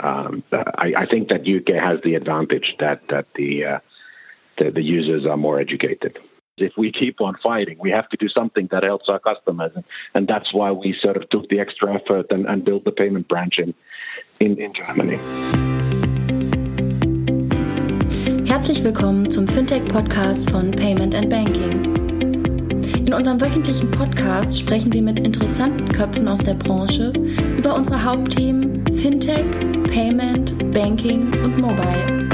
Um, I, I, think that UK has the advantage that that the, uh, the the users are more educated if we keep on fighting, we have to do something that helps our customers. And, and that's why we sort of took the extra effort and, and built the payment branch in, in, in Germany. Herzlich willkommen zum Fintech-Podcast von Payment and Banking. In unserem wöchentlichen Podcast sprechen wir mit interessanten Köpfen aus der Branche über unsere Hauptthemen Fintech, Payment, Banking und Mobile.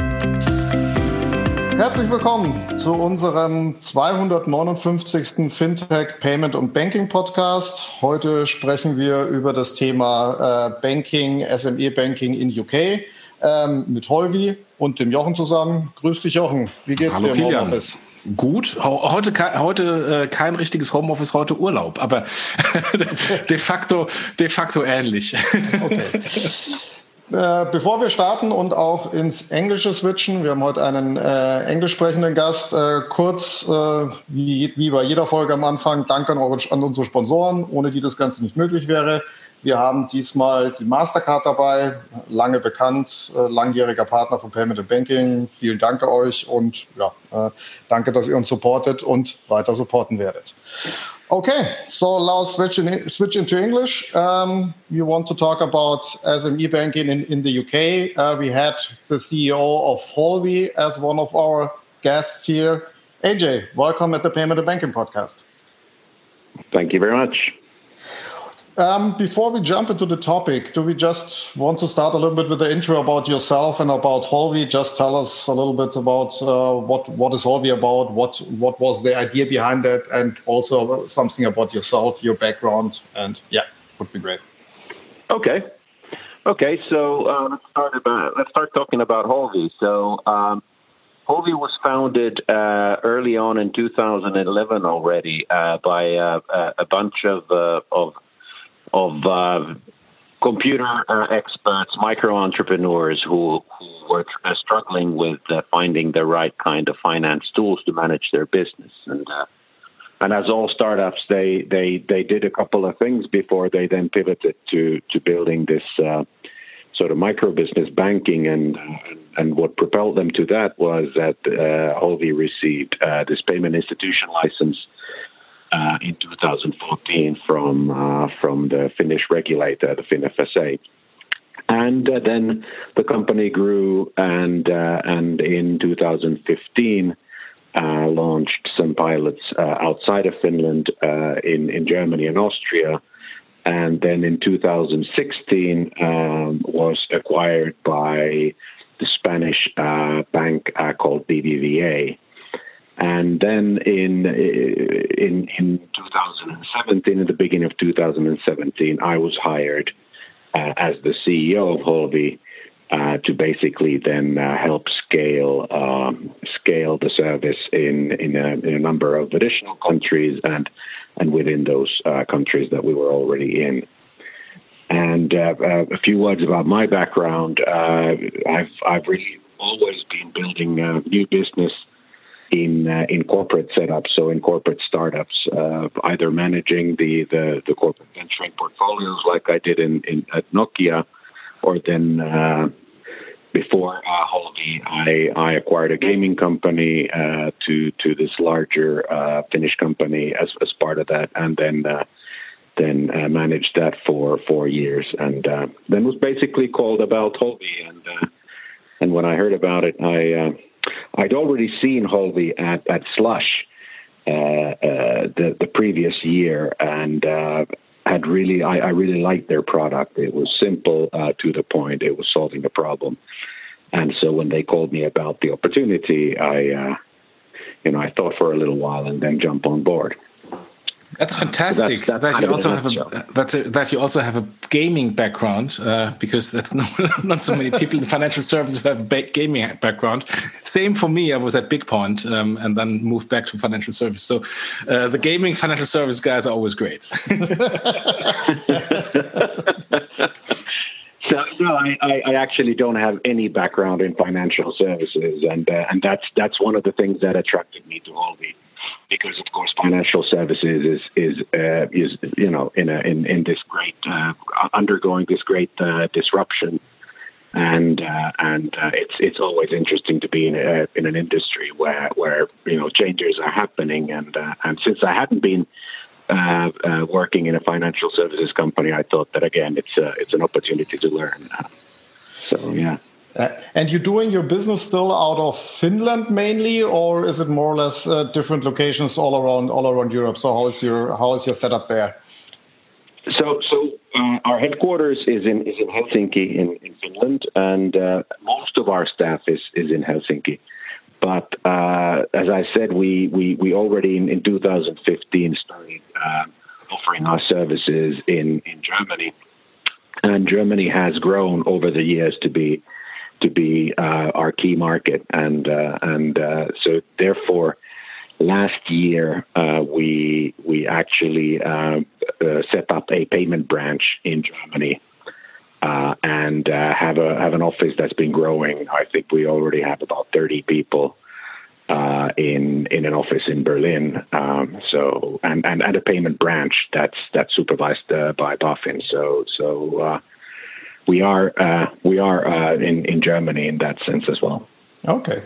Herzlich willkommen zu unserem 259. Fintech Payment und Banking Podcast. Heute sprechen wir über das Thema äh, Banking, SME Banking in UK ähm, mit Holvi und dem Jochen zusammen. Grüß dich, Jochen. Wie geht's Hallo, dir im Homeoffice? Gut, heute, heute äh, kein richtiges Homeoffice, heute Urlaub, aber de facto, de facto ähnlich. Okay. Äh, bevor wir starten und auch ins Englische switchen, wir haben heute einen äh, englisch sprechenden Gast. Äh, kurz, äh, wie, wie bei jeder Folge am Anfang, Dank an, eure, an unsere Sponsoren, ohne die das Ganze nicht möglich wäre. Wir haben diesmal die Mastercard dabei, lange bekannt, äh, langjähriger Partner von Payment and Banking. Vielen Dank euch und ja, äh, danke, dass ihr uns supportet und weiter supporten werdet. Okay, so now switch, in, switch into English. Um, you want to talk about SME banking in, in the UK. Uh, we had the CEO of Holvi as one of our guests here. AJ, welcome at the Payment and Banking Podcast. Thank you very much. Um, before we jump into the topic, do we just want to start a little bit with the intro about yourself and about Holvi? Just tell us a little bit about uh, what what is Holvi about, what what was the idea behind it, and also something about yourself, your background, and yeah, would be great. Okay, okay. So uh, let's start about let's start talking about Holvi. So. Um, Holvi was founded uh, early on in 2011 already uh, by uh, a bunch of, uh, of of uh, computer uh, experts, micro entrepreneurs who, who were uh, struggling with uh, finding the right kind of finance tools to manage their business. And uh, and as all startups, they they they did a couple of things before they then pivoted to to building this. Uh, sort of micro business banking, and and what propelled them to that was that uh, received this payment institution license uh, in 2014 from uh, from the Finnish regulator, the FinFSA. And uh, then the company grew, and uh, and in 2015 uh, launched some pilots uh, outside of Finland in in Germany and Austria, and then in 2016 um, was acquired by the Spanish bank called BBVA. And then in in in 2017, at the beginning of 2017, I was hired uh, as the CEO of Holvi uh, to basically then uh, help scale um, scale the service in in a, in a, number of additional countries and and within those uh, countries that we were already in. And uh, uh, a few words about my background. I've I've really always been building new business in uh, in corporate setups, so in corporate startups, uh, either managing the, the, the corporate venturing portfolios like I did in, in at Nokia, or then uh, before uh, I, I acquired a gaming company uh, to to this larger uh, Finnish company as as part of that, and then. Uh, then managed that for four years, and then was basically called about Holvi, and and when I heard about it, I I'd already seen Holvi at, at Slush uh, uh, the, the previous year and uh, had really, I, I, really liked their product. It was simple uh, to the point, it was solving the problem. And so when they called me about the opportunity, I, uh, you know, I thought for a little while and then jumped on board. That's fantastic. That's, that's that you also have a, that's a, that you also have a gaming background uh, because that's not not so many people in financial services who have a gaming background. Same for me. I was at BigPoint um, and then moved back to financial service. So uh, the gaming financial service guys are always great. so no, I, I, actually don't have any background in financial services, and uh, and that's that's one of the things that attracted me to Holvi because of course financial services is is uh, is you know in a in in this great uh, undergoing this great uh, disruption and uh, and uh, it's it's always interesting to be in a, in an industry where where you know changes are happening and uh, and since I hadn't been working in a financial services company, I thought that again it's it's an opportunity to learn. so yeah. Uh, and you're doing your business still out of Finland mainly, or is it more or less uh, different locations all around all around Europe? So how is your how is your setup there? So so uh, our headquarters is in is in Helsinki in, in Finland, and uh, most of our staff is is in Helsinki. But uh, as I said, we we we already in, in 2015 started offering our services in in Germany, and Germany has grown over the years to be to be uh, our key market, and uh, and uh, so therefore, last year uh, we we actually uh, uh, set up a payment branch in Germany. and have a have an office that's been growing. I think we already have about thirty people in in an office in Berlin. Um, so and, and and a payment branch that's that's supervised by BaFin. So so we are uh, we are uh, in in Germany in that sense as well. Okay,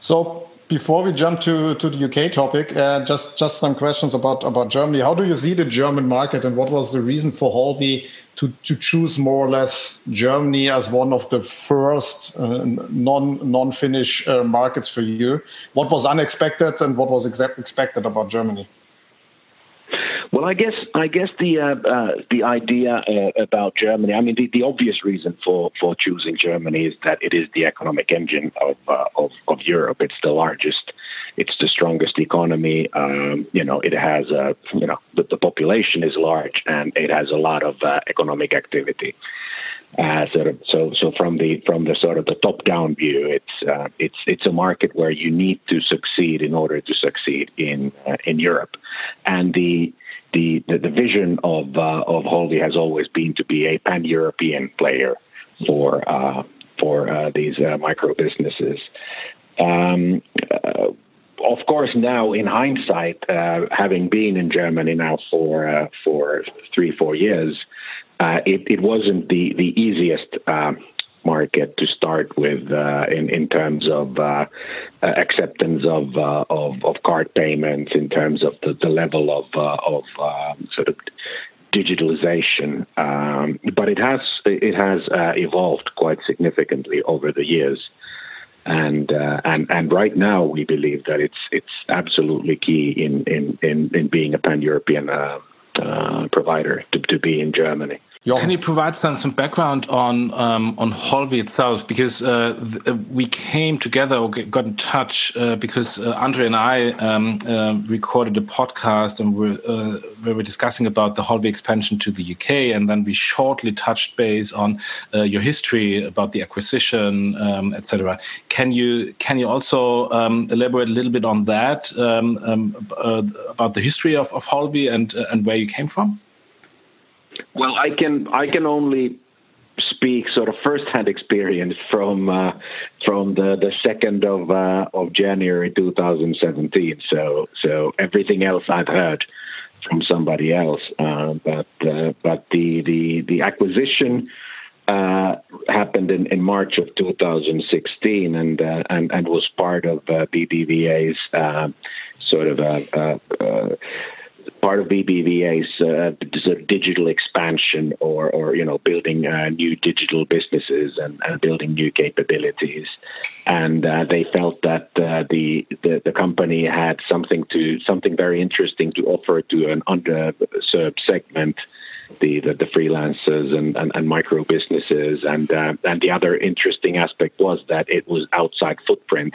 so before we jump to, to the UK topic, uh, just just some questions about about Germany. How do you see the German market, and what was the reason for Holvi to to choose more or less Germany as one of the first uh, non non Finnish uh, markets for you? What was unexpected, and what was expected about Germany? Well, I guess I guess the uh, uh, the idea uh, about Germany. I mean, the, the obvious reason for, for choosing Germany is that it is the economic engine of uh, of, of Europe. It's the largest. It's the strongest economy. Um, you know, it has a you know the, the, population is large and it has a lot of uh, economic activity. Uh, sort of, so so from the from the sort of the top down view, it's uh, it's it's a market where you need to succeed in order to succeed in uh, in Europe, and the the, the, the vision of uh, of Holvi has always been to be a pan European player for uh, for uh, these uh, micro businesses. Um, uh, of course, now in hindsight, uh, having been in Germany now for for three four years, it, it wasn't the the easiest market to start with uh, in in terms of uh, uh acceptance of, uh, of, of card payments, in terms of the, the level of uh, of um, sort of digitalization. Um, but it has it has evolved quite significantly over the years. And and and right now we believe that it's it's absolutely key in in in, in being a pan European provider to, to be in Germany. Can you provide some some background on um, on Holvi itself? Because uh, uh, we came together or got in touch uh, because uh, Andre and I um, uh, recorded a podcast and we're, uh, we were discussing about the Holvi expansion to the UK, and then we shortly touched base on your history about the acquisition, um, etc. Can you can you also um, elaborate a little bit on that um, um, about the history of, of Holvi and and where you came from? Well, I can I can only speak sort of first-hand experience from uh, from the the second of uh, of January 2017. So so everything else I've heard from somebody else, uh, but uh, but the the the acquisition. Uh, happened in, in March of 2016 and uh, and and was part of BBVA's sort of part of BBVA's uh, sort of digital expansion or, or you know, building uh, new digital businesses and, and, building new capabilities. And uh, they felt that uh, the, the, the company had something to something very interesting to offer to an underserved segment. The, the, the freelancers and, and, and, micro businesses and uh, and the other interesting aspect was that it was outside footprint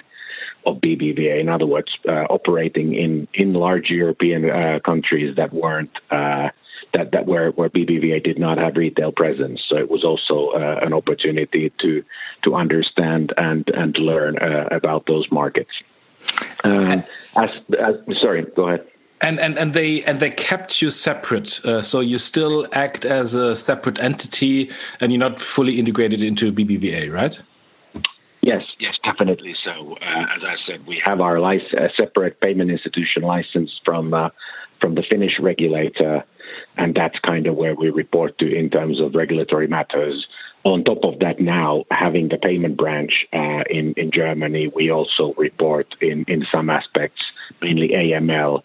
of BBVA. In other words, uh, operating in in large European uh, countries that weren't. Uh, that, that where, where BBVA did not have retail presence, so it was also uh, an opportunity to to understand and and learn uh, about those markets. Um, as, as, sorry, go ahead and and and they and they kept you separate uh, so you still act as a separate entity and you're not fully integrated into bbva right Yes, yes, definitely. So, uh, as I said, we have our separate payment institution license from uh, from the Finnish regulator, and that's kind of where we report to in terms of regulatory matters. on top of that, now having the payment branch uh, in in Germany, we also report in in some aspects, mainly AML,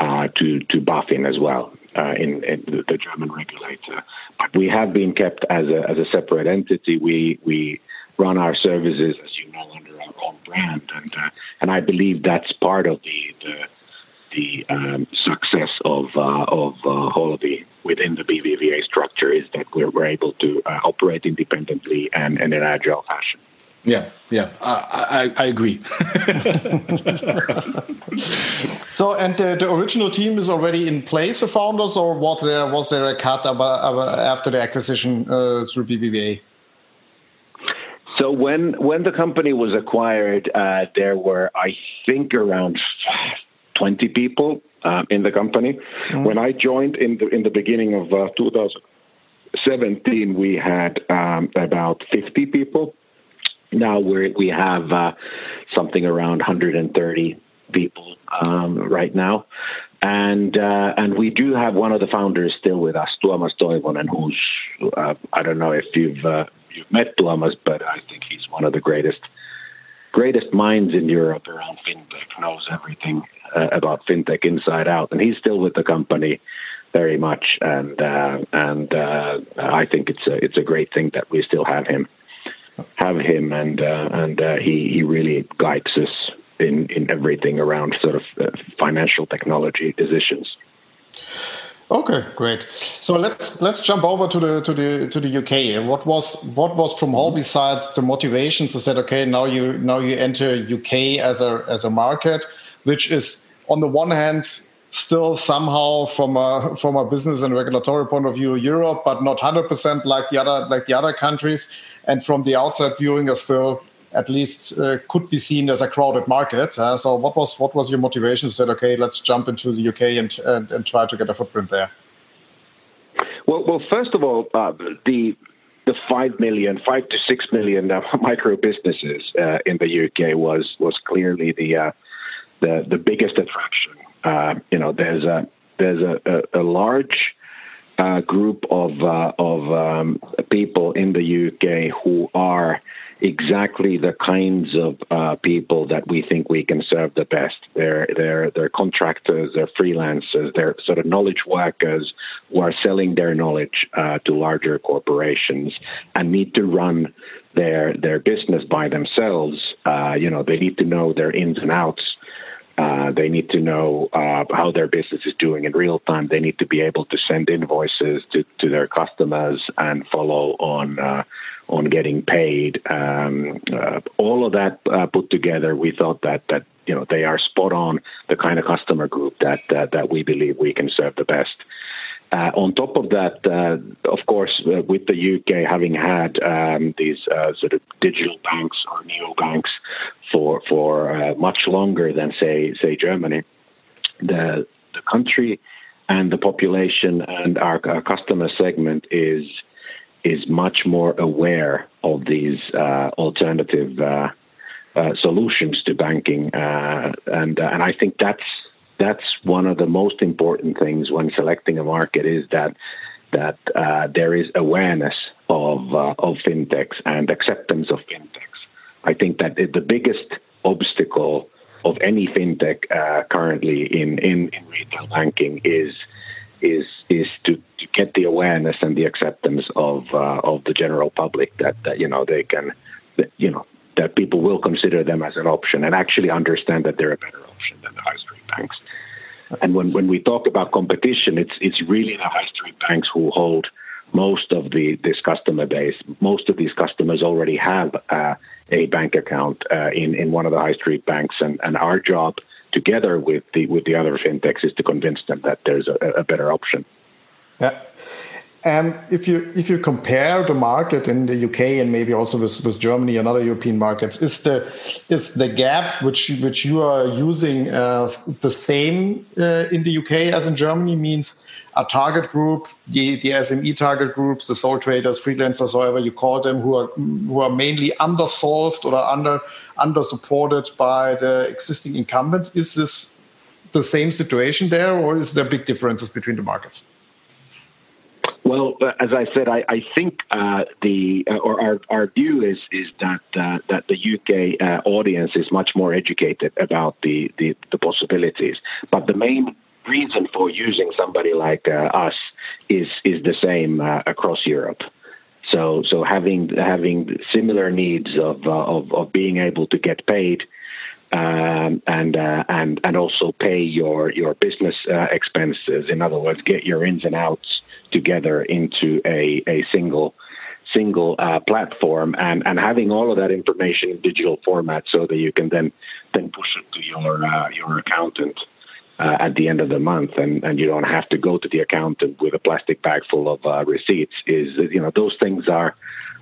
uh, to to BaFin as well, uh, in, in, the German regulator. But we have been kept as a as a separate entity. We we run our services, as you know, our own brand, and uh, and I believe that's part of the the, the um, success of uh, of uh, within the BBVA structure is that we're, we're able to uh, operate independently and, and in an agile fashion. Yeah, yeah, I, I, I agree. so, and the, the, original team is already in place, the founders, or was there was there a cut after the acquisition uh, through BBVA? So when when the company was acquired, uh, there were I think around twenty people uh, in the company. Mm. When I joined in the in the beginning of uh, 2017, we had um, about fifty people. Now we we have uh, something around 130 people um, right now. And uh, and we do have one of the founders still with us, Tuomas Toivonen, who's uh, I don't know if you've you've met Tuomas, but I think he's one of the greatest greatest minds in Europe around fintech. Knows everything uh, about fintech inside out, and he's still with the company very much. And uh, and uh, I think it's a it's a great thing that we still have him have him, and uh, and uh, he he really guides us in in everything around sort of uh, financial technology decisions. Okay, great. So let's let's jump over to the to the to the UK. What was what was from Holvi's side the motivation to say, okay, now you now you enter UK as a as a market, which is on the one hand still somehow from a from a business and regulatory point of view Europe, but not hundred percent like the other like the other countries, and from the outside viewing is still at least uh, could be seen as a crowded market. Uh, so what was what was your motivation? Said okay, let's jump into the UK and and, and try to get a footprint there. Well, well, first of all, uh, the the five million, five to six million uh, micro businesses uh, in the UK was was clearly the uh, the the biggest attraction. you know, there's a there's a, a, a large uh, group of uh, of um, people in the UK who are exactly the kinds of uh, people that we think we can serve the best. They're they're they're contractors, they're freelancers, they're sort of knowledge workers who are selling their knowledge uh, to larger corporations and need to run their their business by themselves. Uh, you know, they need to know their ins and outs. Uh, they need to know uh, how their business is doing in real time. They need to be able to send invoices to, to their customers and follow on uh, on getting paid. Um, uh, all of that uh, put together, we thought that that you know they are spot on the kind of customer group that that, that we believe we can serve the best. Uh, on top of that, uh, of course, uh, with the UK having had um, these uh, sort of digital banks or neo banks for for much longer than say say Germany, the the country and the population and our, our customer segment is is much more aware of these uh, alternative uh, uh, solutions to banking, uh, and uh, and I think that's that's one of the most important things when selecting a market is that that uh, there is awareness of of fintechs and acceptance of fintechs. I think that the biggest obstacle of any fintech currently in, in, in retail banking is is is to, to get the awareness and the acceptance of uh, of the general public that, that you know they can that, you know that people will consider them as an option and actually understand that they're a better option than the high banks. And when, when we talk about competition, it's it's really the high street banks who hold most of the this customer base. Most of these customers already have uh, a bank account uh, in in one of the high street banks, and, and our job together with the with the other fintechs is to convince them that there's a, a better option. Yeah. And if you if you compare the market in the UK and maybe also with, with Germany and other European markets, is the is the gap which which you are using uh, the same uh, in the UK as in Germany? Means a target group, the, the SME target groups, the sole traders, freelancers, however you call them, who are who are mainly undersolved or under under supported by the existing incumbents. Is this the same situation there, or is there big differences between the markets? Well, as I said, I, I think uh, the uh, or our, our view is is that uh, that the UK uh, audience is much more educated about the, the, the possibilities. But the main reason for using somebody like uh, us is is the same uh, across Europe. So so having having similar needs of of, of being able to get paid um, and uh, and and also pay your your business uh, expenses. In other words, get your ins and outs together into a a single single uh, platform and and having all of that information in digital format so that you can then then push it to your uh, your accountant. Uh, at the end of the month, and, and you don't have to go to the accountant with a plastic bag full of uh, receipts. Is you know those things are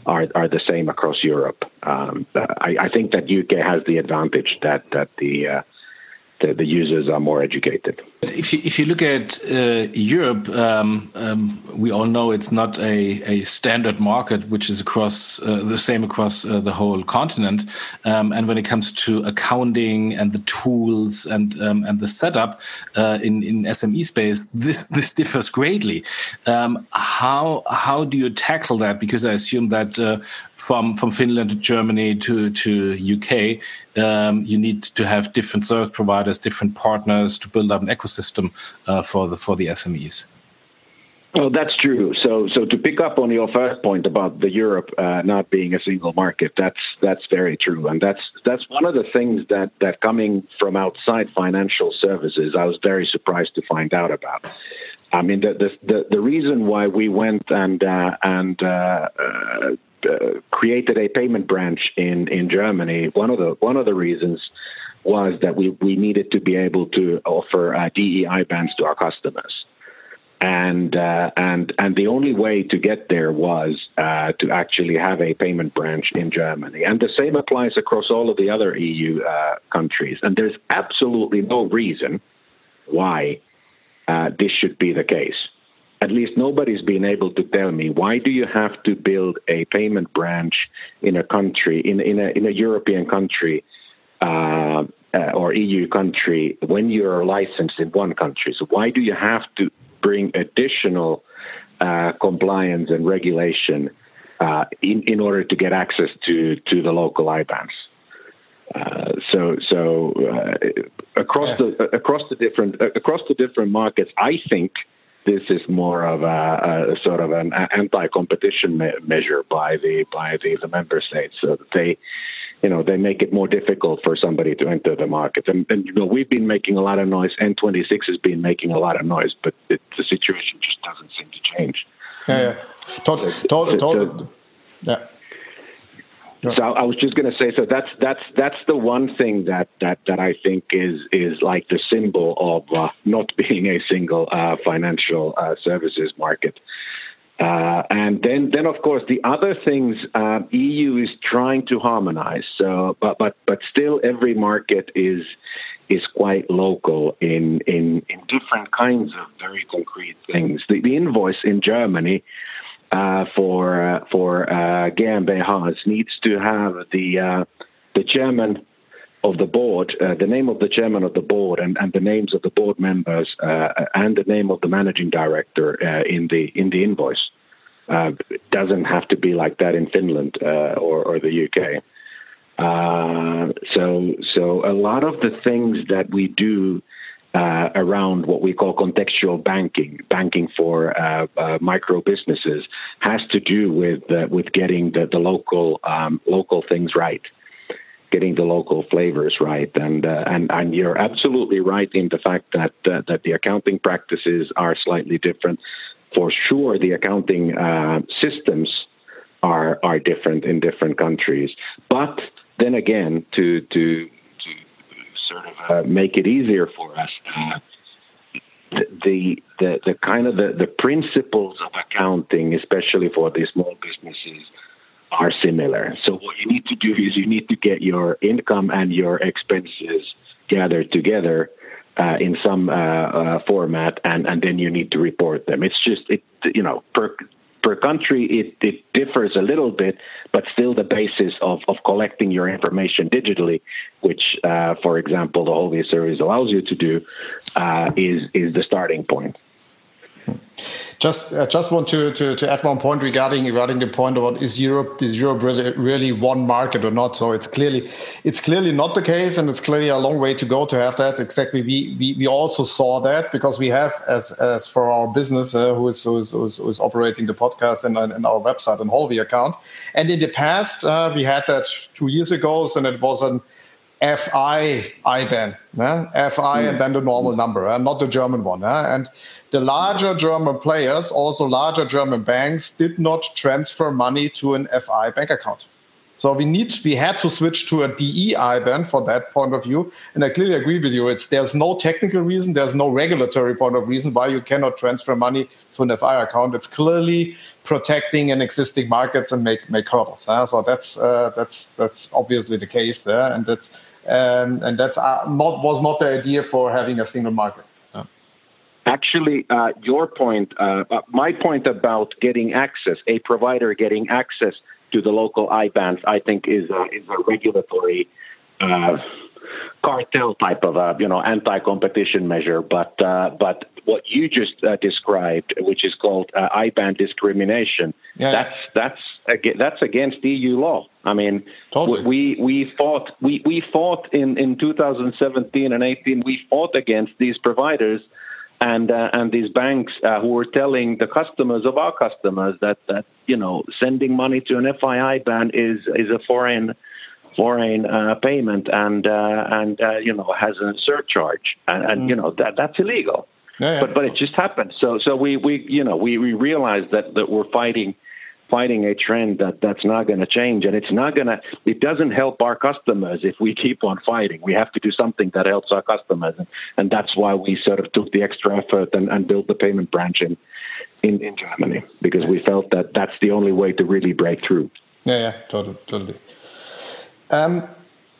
are are the same across Europe. Um, I, I, think that UK has the advantage that that the uh, the, the, users are more educated. If you, if you look at uh, Europe, um, um, we all know it's not a, a standard market which is across uh, the same across uh, the whole continent. Um, and when it comes to accounting and the tools and um, and the setup uh, in in SME space, this this differs greatly. Um, how how do you tackle that? Because I assume that uh, from from Finland to Germany to to UK, um, you need to have different service providers, different partners to build up an ecosystem uh, for the for the SMEs. Well, that's true. So, so to pick up on your first point about the Europe uh, not being a single market, that's that's very true, and that's that's one of the things that that coming from outside financial services, I was very surprised to find out about. I mean, the the the, reason why we went and uh, and uh uh, created a payment branch in in Germany. One of the one of the reasons was that we we needed to be able to offer uh, DE IBANs to our customers. And uh, and and the only way to get there was uh, to actually have a payment branch in Germany, and the same applies across all of the other EU uh, countries. And there's absolutely no reason why uh, this should be the case at least nobody's been able to tell me why do you have to build a payment branch in a country in in a in a European country uh, uh, or EU country when you're licensed in one country. So why do you have to bring additional uh, compliance and regulation uh, in in order to get access to to the local IBANs? Uh, so so uh, across yeah. the across the different across the different markets, I think this is more of a, a sort of an anti-competition me- measure by the by the, the member states, so that they, you know, they make it more difficult for somebody to enter the market. And, and you know, we've been making a lot of noise. N26 has been making a lot of noise, but it, the situation just doesn't seem to change. Yeah, yeah. Totally, totally, totally. Yeah. So I was just going to say, so that's that's that's the one thing that that that I think is is like the symbol of uh, not being a single uh, financial uh, services market. Uh, and then, then of course, the other things uh, EU is trying to harmonize. So, but but but still, every market is is quite local in in in different kinds of very concrete things. The, the invoice in Germany uh, for uh, for uh, GmbHs needs to have the uh, the chairman of the board, uh, the name of the chairman of the board, and, and the names of the board members, and the name of the managing director in the in the invoice. doesn't have to be like that in Finland or, or the UK. so so a lot of the things that we do uh, around what we call contextual banking, banking for uh, uh, micro businesses, has to do with uh, with getting the, the local um, local things right, getting the local flavors right, and uh, and and you're absolutely right in the fact that uh, that the accounting practices are slightly different. For sure, the accounting systems are are different in different countries, but then again, to to sort of uh, make it easier for us. Uh, the, the the kind of the, the principles of accounting, especially for the small businesses, are similar. So what you need to do is you need to get your income and your expenses gathered together uh, in some uh, uh, format, and, and then you need to report them. It's just it you know per per country, it, it differs a little bit, but still the basis of, of collecting your information digitally, which, uh, for example, the Holvi service allows you to do, uh, is is the starting point. Just, uh, just want to, to, to add one point regarding regarding the point about is Europe is Europe really, really one market or not? So it's clearly it's clearly not the case, and it's clearly a long way to go to have that. Exactly, we we, we also saw that because we have as as for our business uh, who, is, who, is, who, is, who is operating the podcast and, and our website and Holvi account, and in the past uh, we had that two years ago, and it was an FI IBAN, eh? FI and then the normal number, eh? not the German one. Eh? And the larger German players, also larger German banks, did not transfer money to an FI bank account. So we need we had to switch to a DEI IBAN for that point of view. And I clearly agree with you. It's there's no technical reason, there's no regulatory point of reason why you cannot transfer money to an FI account. It's clearly protecting an existing markets and make make hurdles. Uh, so that's uh, that's that's obviously the case, uh, and that's um, and that's uh, not was not the idea for having a single market. Actually, uh, your point, uh, my point about getting access, a provider getting access to the local IBANs, I think is a, is a regulatory uh, cartel type of a you know anti-competition measure. But uh, but what you just uh, described, which is called uh, IBAN discrimination, yeah. that's that's that's against EU law. I mean, totally. we we fought we we fought in in 2017 and 18. We fought against these providers and uh, and these banks uh, who were telling the customers of our customers that that you know sending money to an FI IBAN is is a foreign foreign uh, payment and uh, and uh, you know has a surcharge and, and mm. you know that that's illegal. Yeah, yeah. But but it just happened. So so we we you know we we realized that that we're fighting fighting a trend that that's not going to change. And it's not going to it doesn't help our customers if we keep on fighting. We have to do something that helps our customers. And, and that's why we sort of took the extra effort and, and built the payment branch in, in in germany because we felt that that's the only way to really break through. Yeah yeah totally totally. Um,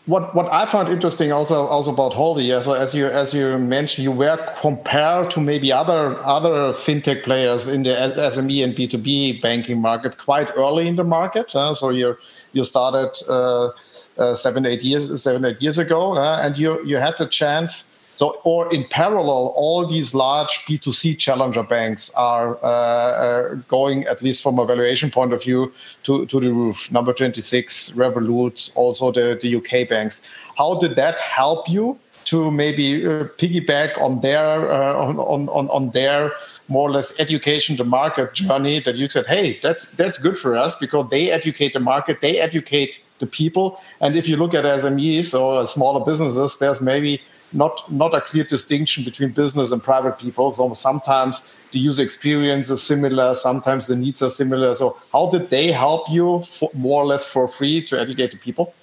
what what I found interesting also also about Holvi, so as you as you mentioned, you were compared to maybe other other fintech players in the SME and B two B banking market quite early in the market. Uh, so you you started uh, uh, seven eight years seven eight years ago, and you you had the chance so, or in parallel, all these large B2C challenger banks are uh, uh, going, at least from a valuation point of view, to, to the roof. Number 26, Revolut, also the, the UK banks. How did that help you to maybe uh, piggyback on their uh, on, on, on their more or less education the market journey that you said hey that's that's good for us because they educate the market they educate the people and if you look at smes or smaller businesses there's maybe not not a clear distinction between business and private people. So sometimes the user experience is similar, sometimes the needs are similar. So how did they help you for, more or less for free to educate the people?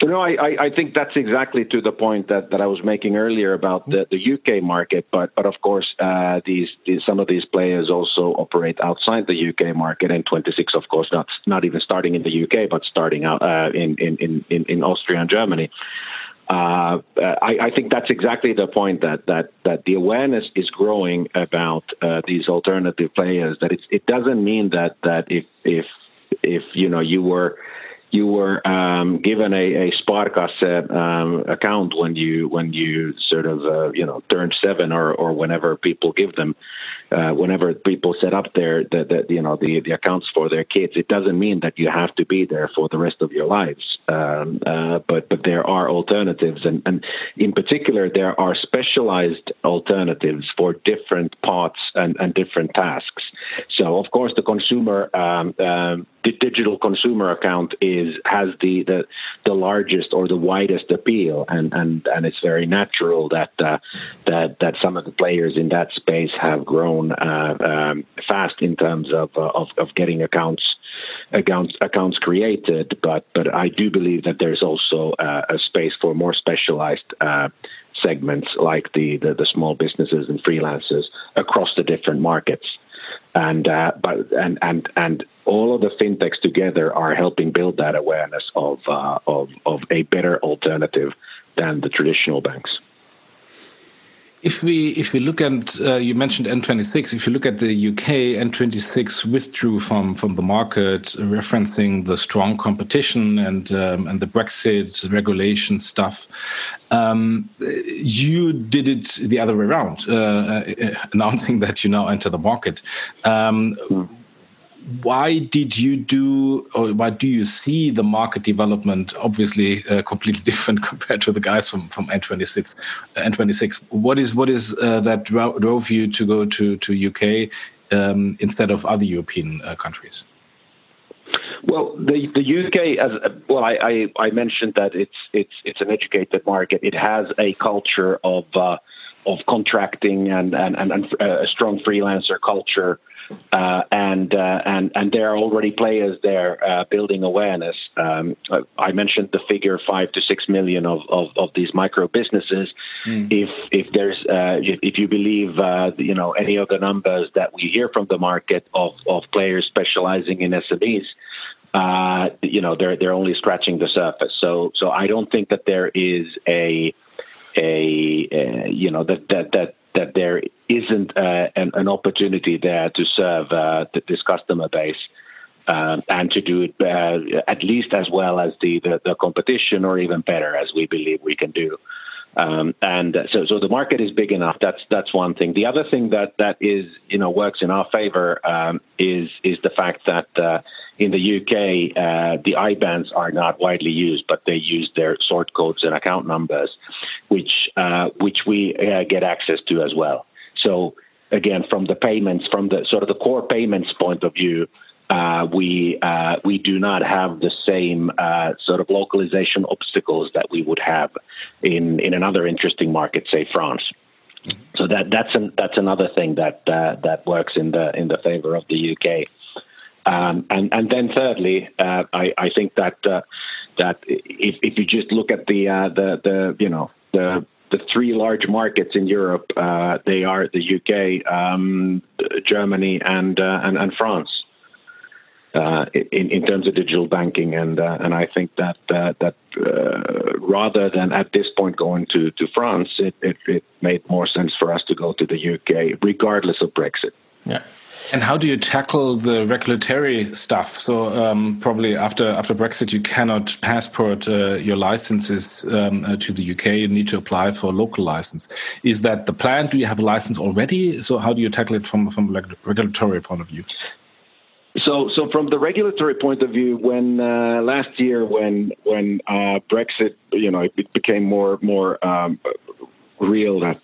No, I, I think that's exactly to the point that, that I was making earlier about the, the UK market. But but of course, uh, these, these, some of these players also operate outside the UK market, N26, of course, not not even starting in the UK, but starting out uh, in, in, in in Austria and Germany. Uh, I, I, think that's exactly the point that that that the awareness is growing about uh, these alternative players. That it doesn't mean that that if if if you know you were you were um, given a, a Sparkasse um, account when you when you sort of uh, you know turned seven or, or whenever people give them uh, whenever people set up their the, the, you know the, the accounts for their kids it doesn't mean that you have to be there for the rest of your lives. Um, uh, but but there are alternatives. And, and in particular there are specialized alternatives for different parts and, and different tasks. So of course the consumer um, um the digital consumer account is has the, the the largest or the widest appeal, and and and it's very natural that uh, that that some of the players in that space have grown uh, um, fast in terms of, uh, of of getting accounts accounts accounts created. But but I do believe that there's also uh, a space for more specialized uh, segments like the, the, the small businesses and freelancers across the different markets and uh, but and and and all of the fintechs together are helping build that awareness of uh, of of a better alternative than the traditional banks. If we if we look at uh, you mentioned N26, if you look at the UK, N26 withdrew from from the market, referencing the strong competition and um, and the Brexit regulation stuff. Um, you did it the other way around, uh, uh, announcing that you now enter the market. Um, mm why did you do or why do you see the market development obviously uh, completely different compared to the guys from from N26 uh, N26 what is what is uh, that drove you to go to to UK um, instead of other European uh, countries? Well, the the UK, as well, I, I, I mentioned that it's it's it's an educated market. It has a culture of uh, of contracting and and, and, and uh, a strong freelancer culture uh, and uh, and and there are already players there uh, building awareness. Um, I mentioned the figure five to six million of, of, of these micro businesses. Mm. If if there's uh, if you believe uh, you know any of the numbers that we hear from the market of of players specializing in SMEs. Uh, you know they're they're only scratching the surface. So so I don't think that there is a a, a you know that that that that there isn't uh, an, an, opportunity there to serve uh, this customer base. Uh, and to do it uh, at least as well as the, the, the, competition, or even better, as we believe we can do. Um, and so, so the market is big enough. That's that's one thing. The other thing that that is you know works in our favor um, is is the fact that uh, in the UK uh, the IBANs are not widely used, but they use their sort codes and account numbers, which uh, which we uh, get access to as well. So again, from the payments, from the sort of the core payments point of view, uh, we uh, we do not have the same uh, sort of localization obstacles that we would have in in another interesting market, say France. So that that's an, that's another thing that uh, that works in the in the favor of the UK. Um, and and then thirdly, uh, I, I think that uh, that if, if you just look at the the the you know the the three large markets in Europe, they are the UK, um, Germany, and, and and France uh, in, in terms of digital banking, and uh, and I think that uh, that uh, rather than at this point going to to France, it, it, it made more sense for us to go to the UK, regardless of Brexit. Yeah. And how do you tackle the regulatory stuff? So um, probably after after Brexit, you cannot passport uh, your licenses um, uh, to the UK. You need to apply for a local license. Is that the plan? Do you have a license already? So how do you tackle it from from a regulatory point of view? So, so from the regulatory point of view, when uh, last year, when when uh, Brexit, you know, it became more more um, real that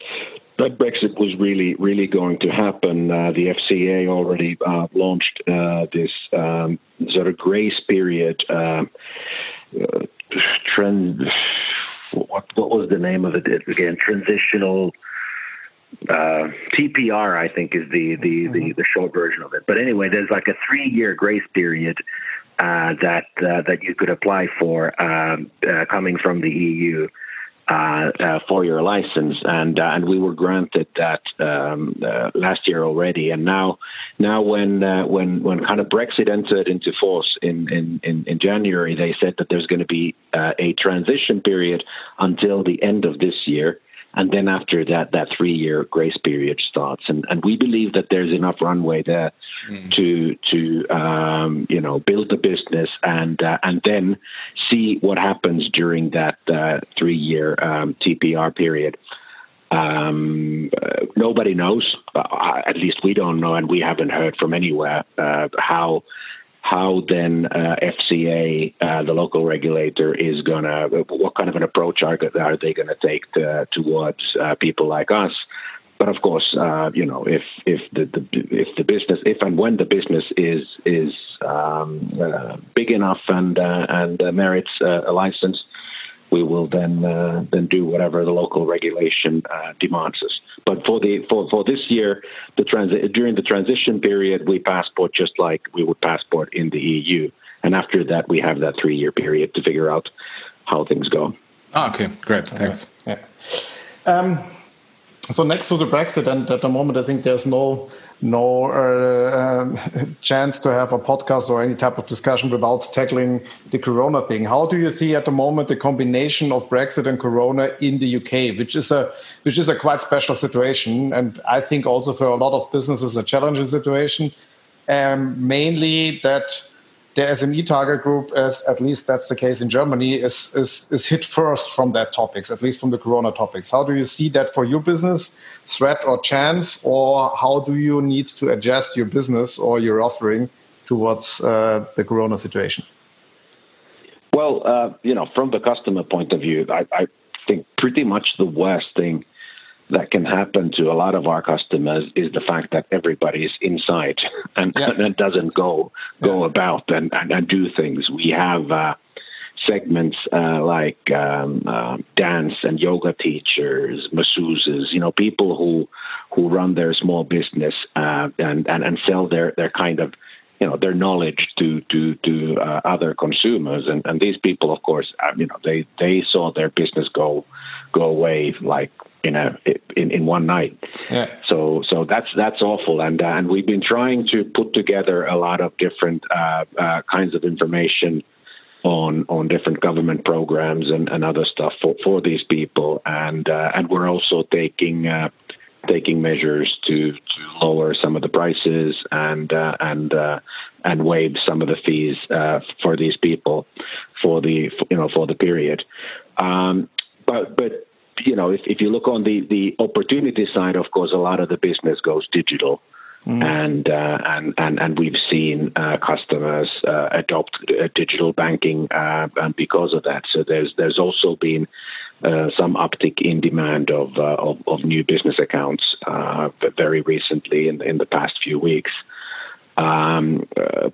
that Brexit was really really going to happen. Uh, the FCA already uh, launched uh, this um, sort of grace period uh, trend. What what was the name of it again? Transitional uh, TPR, I think, is the the, mm-hmm. the the short version of it. But anyway, there's like a three year grace period uh, that uh, that you could apply for um, uh, coming from the EU. Uh, uh, for your license, and uh, and we were granted that um, last year already, and now now when when when kind of Brexit entered into force in in, in, in January, they said that there's going to be a transition period until the end of this year, and then after that, that three year grace period starts. And, and we believe that there's enough runway there mm. to, to um, you know, build the business and, uh, and then see what happens during that uh, three year um, TPR period. Um, uh, nobody knows, uh, at least we don't know, and we haven't heard from anywhere uh, how how then uh, FCA, uh, the local regulator, is going to, what kind of an approach are, are they going to take towards uh, people like us? But of course, uh, you know, if if the, the, if the business, if and when the business is is um, uh, big enough and uh, and merits a license, we will then uh, then do whatever the local regulation uh, demands us. But for the for, for this year, the transi- during the transition period, we passport just like we would passport in the EU, and after that, we have that three year period to figure out how things go. Oh, okay, great, thanks. Yeah. Um, So next to the Brexit, and at the moment, I think there's no no uh, um, chance to have a podcast or any type of discussion without tackling the Corona thing. How do you see at the moment the combination of Brexit and Corona in the UK, which is a which is a quite special situation, and I think also for a lot of businesses a challenging situation. Um, mainly that the SME target group, as at least that's the case in Germany, is, is, is hit first from that topics, at least from the Corona topics. How do you see that for your business, threat or chance, or how do you need to adjust your business or your offering towards uh, the Corona situation? Well, uh, you know, from the customer point of view, I, I think pretty much the worst thing that can happen to a lot of our customers is the fact that everybody is inside and, yeah. and doesn't go go yeah. about and, and, and, do things. We have uh, segments uh, like um, uh, dance and yoga teachers, masseuses, you know, people who who run their small business uh, and, and and sell their their kind of you know their knowledge to to to uh, other consumers and and these people of course uh, you know they they saw their business go go away like in a in, in one night. Yeah. So so that's that's awful, and uh, and we've been trying to put together a lot of different uh, uh, kinds of information on on different government programs and, and other stuff for, for these people, and uh, and we're also taking. Uh, taking measures to, to lower some of the prices and uh, and and waive some of the fees for these people for the you know for the period. Um, but but you know, if, if you look on the, the opportunity side, of course, a lot of the business goes digital. Mm. And, uh, and and and we've seen uh, customers uh, adopt uh, digital banking, uh, and because of that, so there's there's also been uh, some uptick in demand of of, of, new business accounts very recently in in the past few weeks. Um,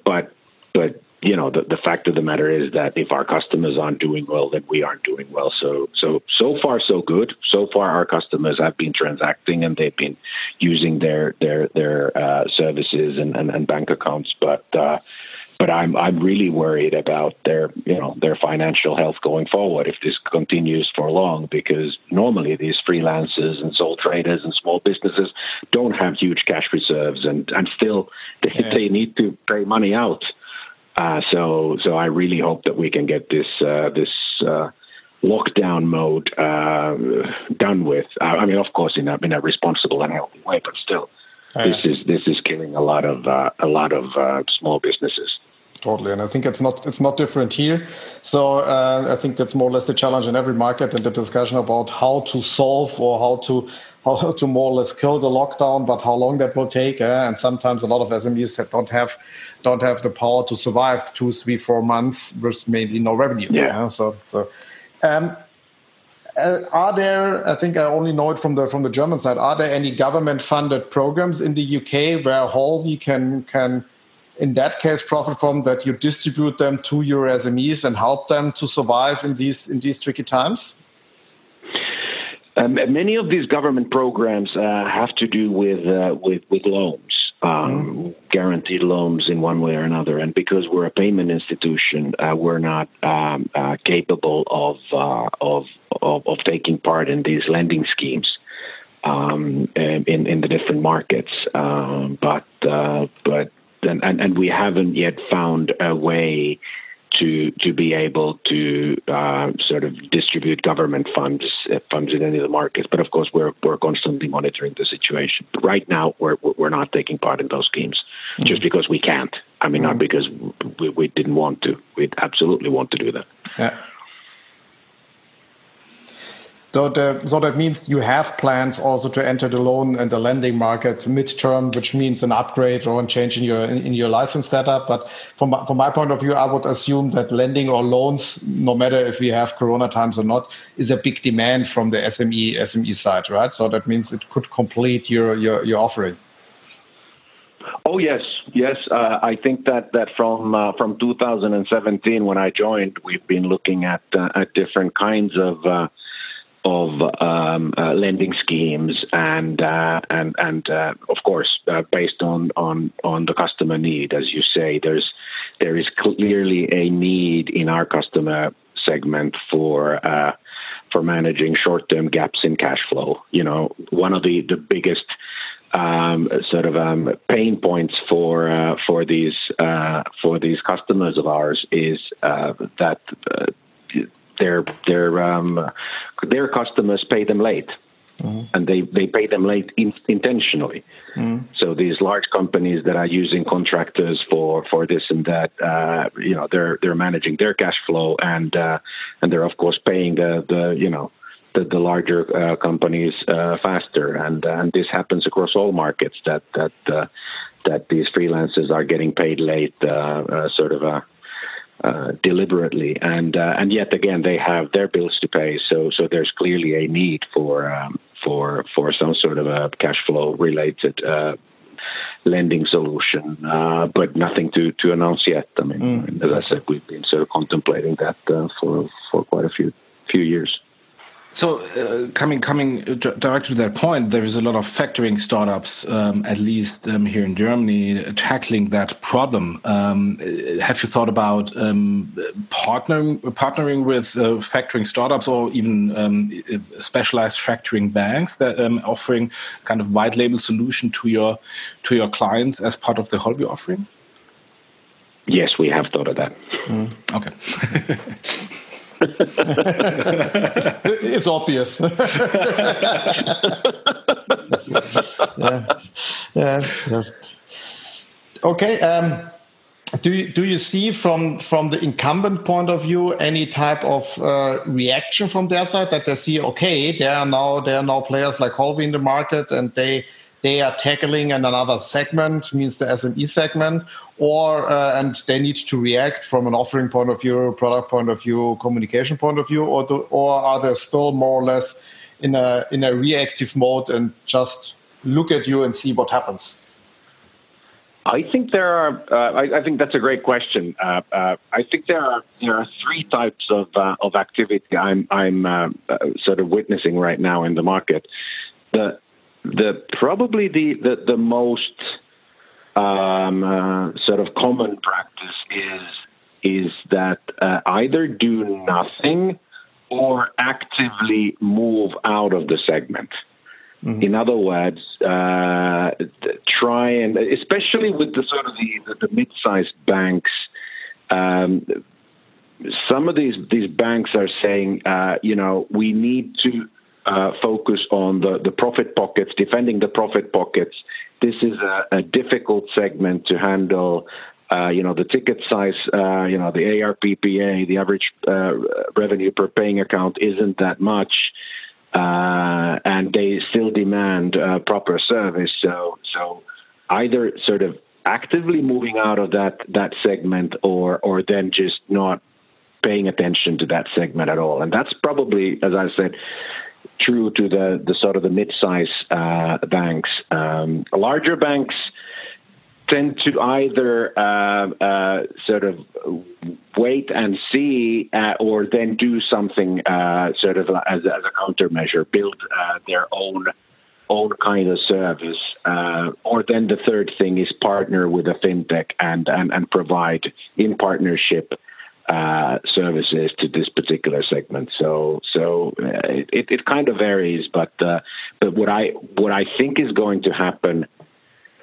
but but you know, the, the fact of the matter is that if our customers aren't doing well, then we aren't doing well. So, so, so far, so good. So far, our customers have been transacting and they've been using their their their uh, services and, and, and, bank accounts. But uh, but I'm I'm really worried about their you know their financial health going forward if this continues for long. Because normally these freelancers and sole traders and small businesses don't have huge cash reserves and and still they, yeah. they need to pay money out. Uh, so, so I really hope that we can get this uh, this uh, lockdown mode uh, done with. I mean, of course, in a, in a responsible and healthy way, but still, oh, this is this is killing a lot of uh, a lot of uh, small businesses. Totally, and I think it's not it's not different here. So uh, I think that's more or less the challenge in every market, and the discussion about how to solve or how to how to more or less kill the lockdown, but how long that will take. Eh? And sometimes a lot of SMEs don't have don't have the power to survive two, three, four months with mainly no revenue. Yeah. Eh? So so. Um, uh, are there? I think I only know it from the from the German side. Are there any government funded programs in the UK where Holvi can can in that case profit from that you distribute them to your SMEs and help them to survive in these in these tricky times? Um, many of these government programs uh, have to do with uh, with, with loans, um, mm. guaranteed loans in one way or another. And because we're a payment institution, uh, we're not um, uh, capable of, uh, of, of of taking part in these lending schemes um, in in the different markets. Um, but uh, but and, and, and we haven't yet found a way to to be able to uh, sort of distribute government funds uh, funds in any of the markets. But of course, we're we're constantly monitoring the situation. But right now, we're we're not taking part in those schemes mm-hmm. just because we can't. I mean, mm-hmm. not because we, we didn't want to. We absolutely want to do that. Yeah. So, so, that means you have plans also to enter the loan and the lending market midterm, which means an upgrade or a change in your in, your license setup. But from from my point of view, I would assume that lending or loans, no matter if we have Corona times or not, is a big demand from the SME SME side, right? So that means it could complete your your, your offering. Oh yes, yes. Uh, I think that that from uh, from 2017 when I joined, we've been looking at uh, at different kinds of uh, of um, uh, lending schemes and uh, and and uh, of course uh, based on, on on the customer need as you say there's there is clearly a need in our customer segment for uh, for managing short-term gaps in cash flow. You know, one of the the biggest um, sort of um, pain points for uh, for these for these customers of ours is that their their um, their customers pay them late. Mm-hmm. And they, they pay them late in, intentionally. Mm-hmm. So these large companies that are using contractors for, for this and that, uh, you know, they're they're managing their cash flow and uh, and they're of course paying the, the you know the, the larger uh, companies uh, faster, and uh, and this happens across all markets. That that uh, that these freelancers are getting paid late, uh, uh, sort of. deliberately, and and yet again they have their bills to pay, so so there's clearly a need for um, for for some sort of a cash flow related lending solution, uh, but nothing to, to announce yet. I mean, mm. as I said, we've been sort of contemplating that uh, for for quite a few few years. So, uh, coming coming directly to that point, there is a lot of factoring startups, um, at least um, here in Germany, tackling that problem. Um, have you thought about um, partnering partnering with uh, factoring startups or even um, specialized factoring banks that um, offering kind of white label solution to your to your clients as part of the Holvi offering? Yes, we have thought of that. Mm. Okay. it's obvious. yeah. yeah. Okay. Um, do you, do you see from from the incumbent point of view any type of uh, reaction from their side that they see okay there are now there are now players like Holvi in the market and they they are tackling in another segment means the SME segment or uh, and they need to react from an offering point of view, product point of view, communication point of view, or do, or are they still more or less in a in a reactive mode and just look at you and see what happens? I think there are. Uh, I, I, think that's a great question. Uh, uh, I think there are there are three types of uh, of activity I'm I'm uh, sort of witnessing right now in the market. The the probably the the, the most um, uh, sort of common practice is is that uh, either do nothing or actively move out of the segment. Mm-hmm. In other words, uh, try and especially with the sort of the, the, the mid-sized banks. Um, some of these these banks are saying, uh, you know, we need to uh, focus on the, the profit pockets, defending the profit pockets. This is a, a difficult segment to handle. Uh, you know, the ticket size, uh, you know, the ARPPA, the average uh, revenue per paying account isn't that much. Uh, and they still demand proper service. So, so either sort of actively moving out of that that segment, or or then just not paying attention to that segment at all. And that's probably, as I said, true to the, the sort of the mid-size uh, banks. Um, larger banks tend to either uh, uh, sort of wait and see, uh, or then do something uh, sort of as, as a countermeasure, build uh, their own own kind of service. or then the third thing is partner with a fintech and and, and provide in partnership uh, services to this particular segment. So so uh, it, it kind of varies, but uh, but what I what I think is going to happen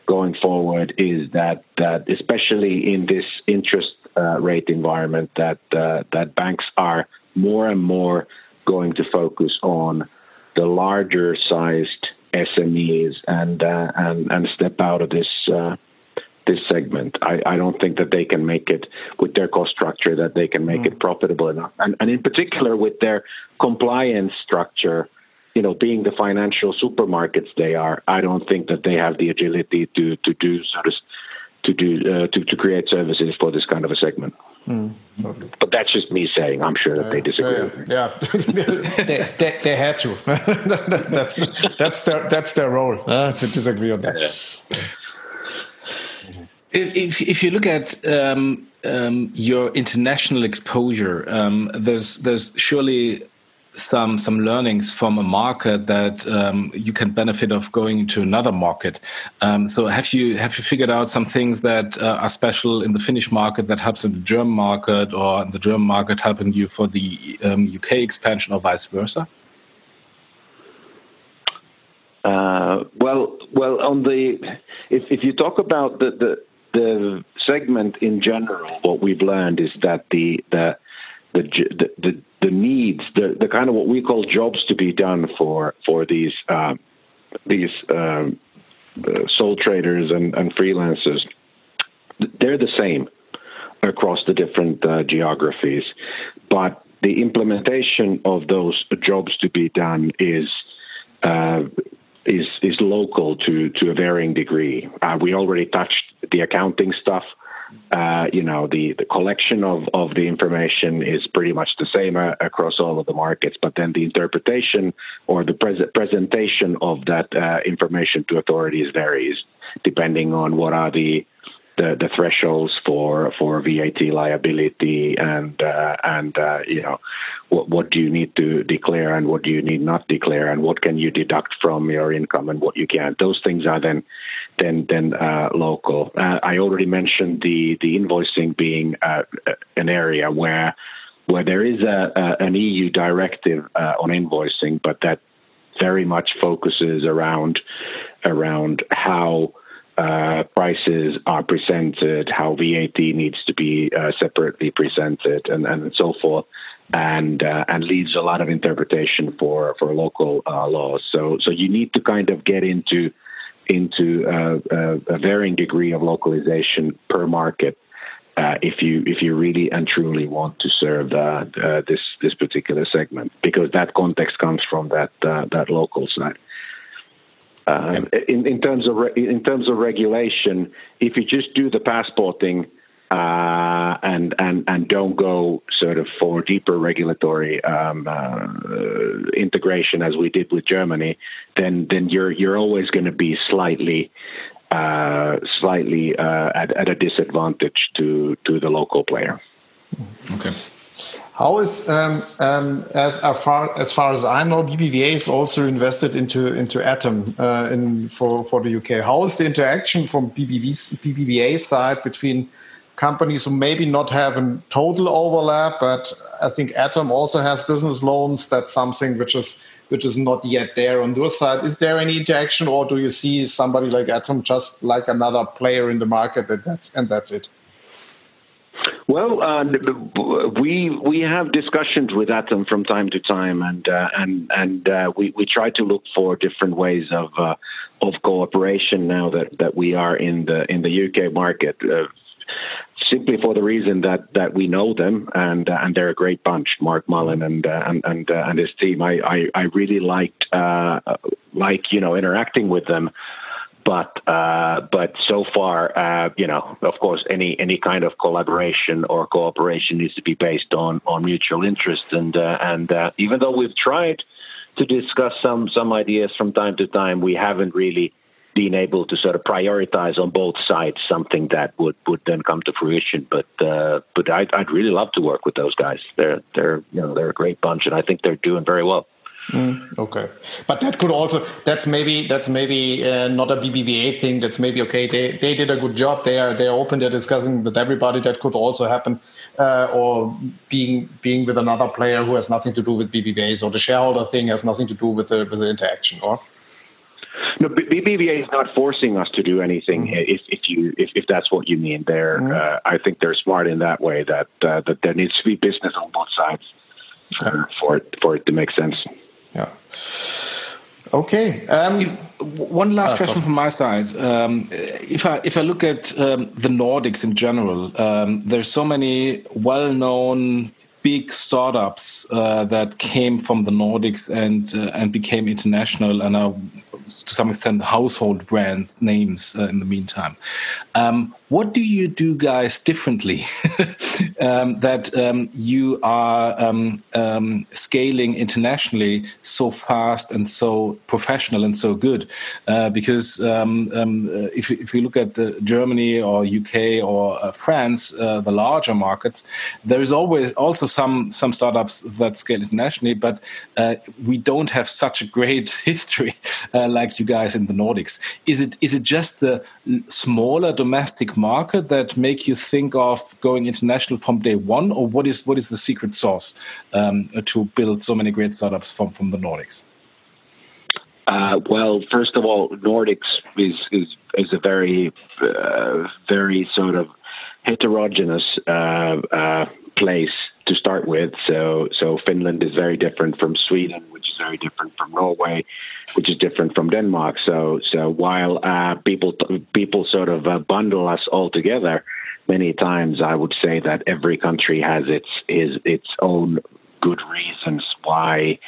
going forward is that that especially in this interest uh, rate environment that uh, that banks are more and more going to focus on the larger sized SMEs and and and step out of this this segment. I, I, don't think that they can make it with their cost structure that they can make mm. it profitable enough, and, and in particular with their compliance structure. You know, being the financial supermarkets they are, I don't think that they have the agility to to do sort of to do uh, to to create services for this kind of a segment. Mm. Okay. But that's just me saying. I'm sure that uh, they disagree. Uh, yeah, they, they, they, had to. that's that's their that's their role uh, to disagree on that. Yeah. If, if you look at um, um, your international exposure, um, there's there's surely some some learnings from a market that um, you can benefit of going to another market. Um, so have you have you figured out some things that uh, are special in the Finnish market that helps in the German market, or in the German market helping you for the um, UK expansion, or vice versa? Uh, well, well, on the if if you talk about the, the the segment in general, what we've learned is that the the the the, the needs, the, the kind of what we call jobs to be done for for these uh, these uh, sole traders and, and freelancers, they're the same across the different uh, geographies, but the implementation of those jobs to be done is uh, is is local to to a varying degree. Uh, we already touched the accounting stuff. Uh, you know, the, the collection of, of the information is pretty much the same uh, across all of the markets, but then the interpretation or the pres- presentation of that uh, information to authorities varies depending on what are the the, the thresholds for for VAT liability and uh, and uh, you know what what do you need to declare and what do you need not declare and what can you deduct from your income and what you can't. Those things are then then then uh, local. Uh, I already mentioned the the invoicing being uh, an area where where there is a, a an EU directive uh, on invoicing, but that very much focuses around around how uh, prices are presented, how VAT needs to be uh, separately presented, and, and so forth, and uh, and leaves a lot of interpretation for for local uh, laws. So so you need to kind of get into into uh, a varying degree of localization per market uh, if you if you really and truly want to serve uh, uh, this this particular segment, because that context comes from that that local side. Um, in, in, terms of re- in terms of regulation, if you just do the passporting uh, and and and don't go sort of for deeper regulatory um, uh, integration as we did with Germany, then then you're you're always going to be slightly uh, slightly uh, at, at a disadvantage to to the local player. Okay. How is um, um, as far as far as I know, BBVA is also invested into into Atom uh, in for for the UK. How is the interaction from BBV's, BBVA side between companies who maybe not have a total overlap, but I think Atom also has business loans. That's something which is which is not yet there on your side. Is there any interaction, or do you see somebody like Atom just like another player in the market that that's and that's it? Well, uh, we we have discussions with Atom from time to time, and uh, and and uh, we we try to look for different ways of uh, of cooperation now that, that we are in the in the UK market. Uh, simply for the reason that, that we know them and uh, and they're a great bunch, Mark Mullen and and and, and his team. I I, I really liked like you know interacting with them but uh, but so far, uh, you know, of course, any any kind of collaboration or cooperation needs to be based on on mutual interest. And uh, and uh, even though we've tried to discuss some some ideas from time to time, we haven't really been able to sort of prioritize on both sides something that would, would then come to fruition. But uh, but I'd, I'd really love to work with those guys. They're they're you know they're a great bunch, and I think they're doing very well. Mm, okay, but that could also that's maybe that's maybe uh, not a BBVA thing. That's maybe okay. They they did a good job. They are they're open. They're discussing with everybody. That could also happen, uh, or being being with another player who has nothing to do with BBVA. So the shareholder thing has nothing to do with the with the interaction, or. No, BBVA is not forcing us to do anything. Mm-hmm. If, if you if, if that's what you mean, there, mm-hmm. uh, I think they're smart in that way. That uh, that there needs to be business on both sides for, for it for it to make sense. Yeah. Okay. Um, one last uh, question from my side. Um, if I if I look at um, the Nordics in general, um, there's so many well-known big startups uh, that came from the Nordics and uh, and became international and are to some extent household brand names uh, in the meantime. Um, what do you do, guys, differently um, that um, you are um, um, scaling internationally so fast and so professional and so good? Uh, because um, uh, if, if you look at uh, Germany or UK or uh, France, uh, the larger markets, there is always also some some startups that scale internationally, but uh, we don't have such a great history like you guys in the Nordics. Is it is it just the smaller domestic market that make you think of going international from day one, or what is what is the secret sauce um, to build so many great startups from from the Nordics? Uh, well, first of all, Nordics is is, is a very uh, very sort of heterogeneous uh, uh place to start with. So so Finland is very different from Sweden, which is very different from Norway, which is different from Denmark. So so while uh, people people sort of uh, bundle us all together, many times I would say that every country has its is its own good reasons why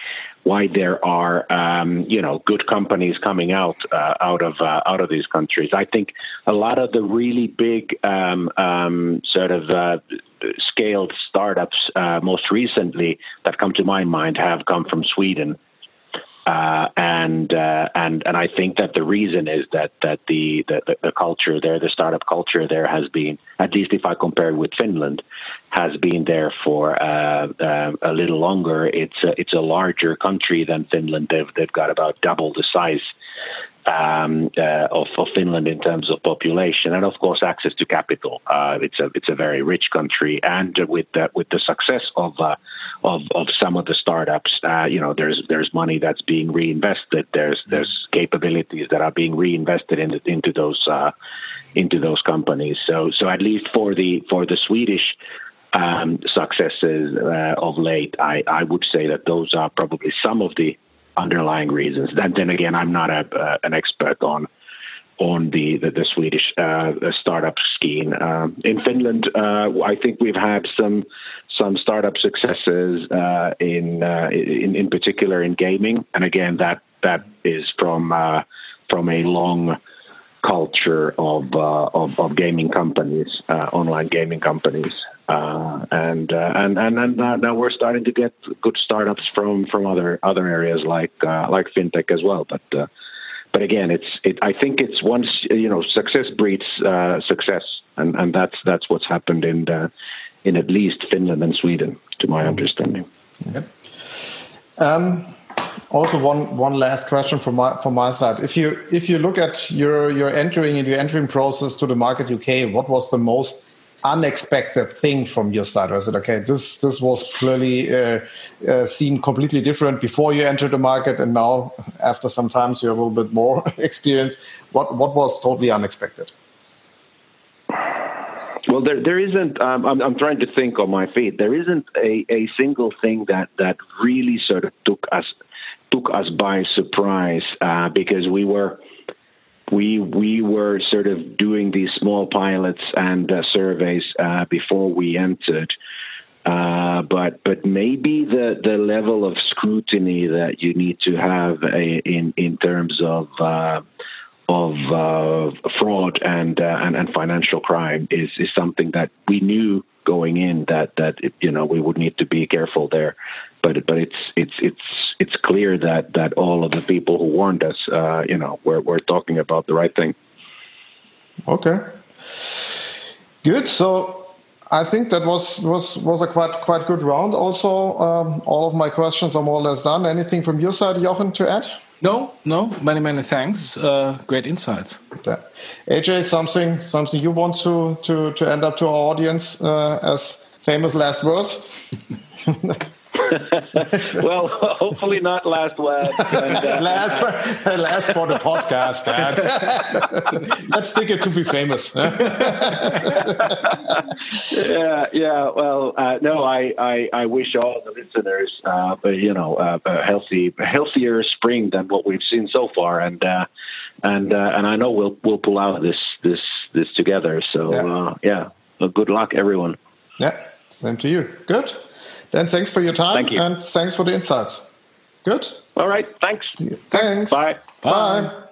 why there are um, you know good companies coming out uh, out of uh, out of these countries. I think a lot of the really big um, um, sort of uh, scaled startups uh, most recently that come to my mind have come from Sweden. Uh, and uh, and and I think that the reason is that that the, the, the culture there, the startup culture there, has been at least if I compare with Finland, has been there for uh, uh, a little longer. It's a, it's a larger country than Finland. They've they've got about double the size um, uh, of, of, Finland in terms of population, and of course access to capital. Uh, it's a it's a very rich country, and with the, with the success of uh, of of some of the startups, uh, you know, there's there's money that's being reinvested. There's there's capabilities that are being reinvested into into those uh, into those companies. So so at least for the for the Swedish um, successes uh, of late, I, I would say that those are probably some of the underlying reasons. Then, then again, I'm not a, uh, an expert on on the the, the Swedish uh, startup scheme. Um, in Finland, uh, I think we've had some some startup successes uh, in, uh, in in particular in gaming, and again that that is from uh, from a long culture of of, of, gaming companies, online gaming companies. Uh, and, uh, and and and uh, now we're starting to get good startups from from other other areas like uh, like fintech as well. But uh, but again, it's it. I think it's once you know success breeds uh, success, and and that's that's what's happened in in at least Finland and Sweden, to my mm-hmm. understanding. Okay. Um, also, one one last question from my from my side. If you if you look at your your entering and your entering process to the market UK, what was the most unexpected thing from your side? Is it okay? This this was clearly uh, uh, seen completely different before you entered the market, and now after some times you have a little bit more experience. What what was totally unexpected? Well, there there isn't. Um, I'm, I'm trying to think on my feet. There isn't a, a single thing that that really sort of took us took us by surprise uh, because we were we we were sort of doing these small pilots and uh, surveys uh, before we entered. Uh, but but maybe the, the level of scrutiny that you need to have a, in in terms of uh, of uh, fraud and, uh, and and financial crime is is something that we knew going in that that you know we would need to be careful there but but it's it's it's it's clear that that all of the people who warned us, uh, you know, we're we're talking about the right thing. Okay, good. So. I think that was was was a quite quite good round. Also, um, all of my questions are more or less done. Anything from your side, Jochen, to add? No, no. Many many thanks. Uh, great insights. Okay. AJ, something something you want to to to end up to our audience uh, as famous last words? well, hopefully not last word. And, uh, last, for, last for the podcast, Dad. Let's take it to be famous. yeah, yeah. Well, uh, no, I, I, I, wish all the listeners, uh, you know, uh, a healthy, healthier spring than what we've seen so far, and uh, and uh, and I know we'll we'll pull out this this this together. So yeah, yeah. Well, good luck, everyone. Yeah, same to you. Good. Then thanks for your time. Thank you. And thanks for the insights. Good. All right. Thanks. Thanks. thanks. Bye. Bye. Bye.